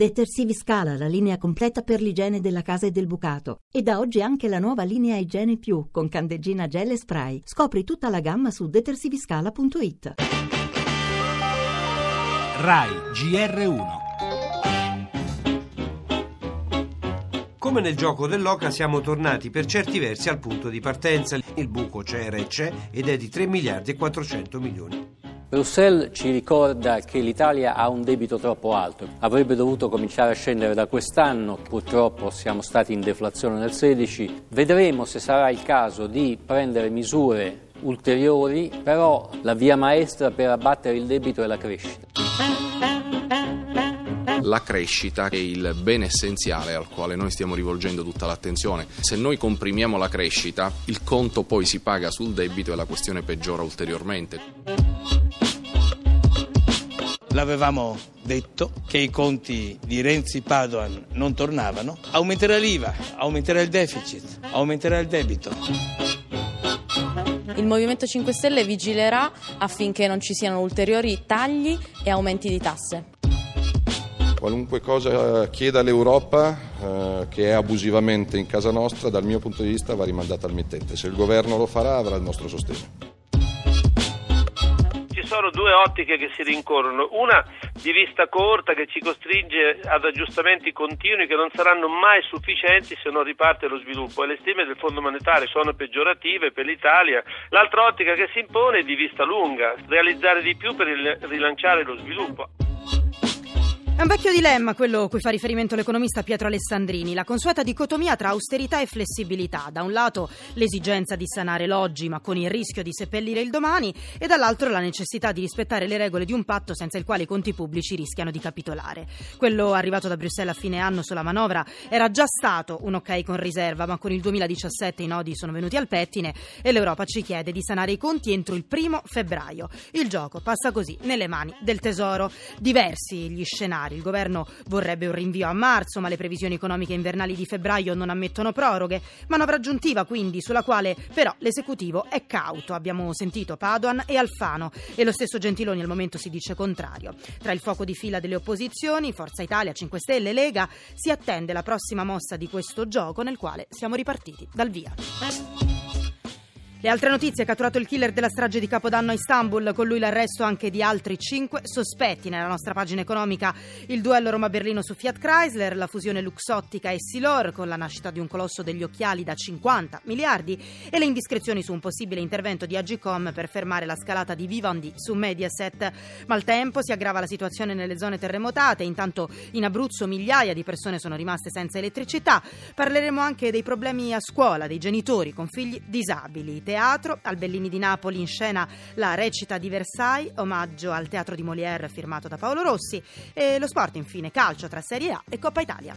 Detersivi Scala, la linea completa per l'igiene della casa e del bucato. E da oggi anche la nuova linea Igiene Più con candeggina gel e spray. Scopri tutta la gamma su detersiviscala.it. RAI GR1 Come nel gioco dell'Oca siamo tornati per certi versi al punto di partenza. Il buco c'era e c'è ed è di 3 miliardi e 400 milioni. Bruxelles ci ricorda che l'Italia ha un debito troppo alto, avrebbe dovuto cominciare a scendere da quest'anno, purtroppo siamo stati in deflazione nel 16, vedremo se sarà il caso di prendere misure ulteriori, però la via maestra per abbattere il debito è la crescita. La crescita è il bene essenziale al quale noi stiamo rivolgendo tutta l'attenzione. Se noi comprimiamo la crescita, il conto poi si paga sul debito e la questione peggiora ulteriormente. L'avevamo detto che i conti di Renzi Padoan non tornavano, aumenterà l'IVA, aumenterà il deficit, aumenterà il debito. Il Movimento 5 Stelle vigilerà affinché non ci siano ulteriori tagli e aumenti di tasse. Qualunque cosa chieda l'Europa, eh, che è abusivamente in casa nostra, dal mio punto di vista va rimandata al mittente. Se il governo lo farà avrà il nostro sostegno sono due ottiche che si rincorrono, una di vista corta che ci costringe ad aggiustamenti continui che non saranno mai sufficienti se non riparte lo sviluppo. E le stime del Fondo Monetario sono peggiorative per l'Italia, l'altra ottica che si impone è di vista lunga, realizzare di più per rilanciare lo sviluppo. È un vecchio dilemma quello a cui fa riferimento l'economista Pietro Alessandrini, la consueta dicotomia tra austerità e flessibilità. Da un lato l'esigenza di sanare l'oggi ma con il rischio di seppellire il domani e dall'altro la necessità di rispettare le regole di un patto senza il quale i conti pubblici rischiano di capitolare. Quello arrivato da Bruxelles a fine anno sulla manovra era già stato un ok con riserva, ma con il 2017 i nodi sono venuti al pettine e l'Europa ci chiede di sanare i conti entro il primo febbraio. Il gioco passa così nelle mani del Tesoro. Diversi gli scenari il governo vorrebbe un rinvio a marzo, ma le previsioni economiche invernali di febbraio non ammettono proroghe. Manovra aggiuntiva quindi, sulla quale però l'esecutivo è cauto. Abbiamo sentito Padoan e Alfano e lo stesso Gentiloni al momento si dice contrario. Tra il fuoco di fila delle opposizioni, Forza Italia, 5 Stelle, Lega, si attende la prossima mossa di questo gioco nel quale siamo ripartiti dal via. Le altre notizie, catturato il killer della strage di Capodanno a Istanbul, con lui l'arresto anche di altri cinque sospetti. Nella nostra pagina economica il duello Roma-Berlino su Fiat Chrysler, la fusione Luxottica e Silor con la nascita di un colosso degli occhiali da 50 miliardi e le indiscrezioni su un possibile intervento di Agicom per fermare la scalata di Vivendi su Mediaset. Maltempo, si aggrava la situazione nelle zone terremotate, intanto in Abruzzo migliaia di persone sono rimaste senza elettricità. Parleremo anche dei problemi a scuola dei genitori con figli disabili teatro. Al Bellini di Napoli in scena la recita di Versailles, omaggio al teatro di Molière firmato da Paolo Rossi. E lo sport infine, calcio tra Serie A e Coppa Italia.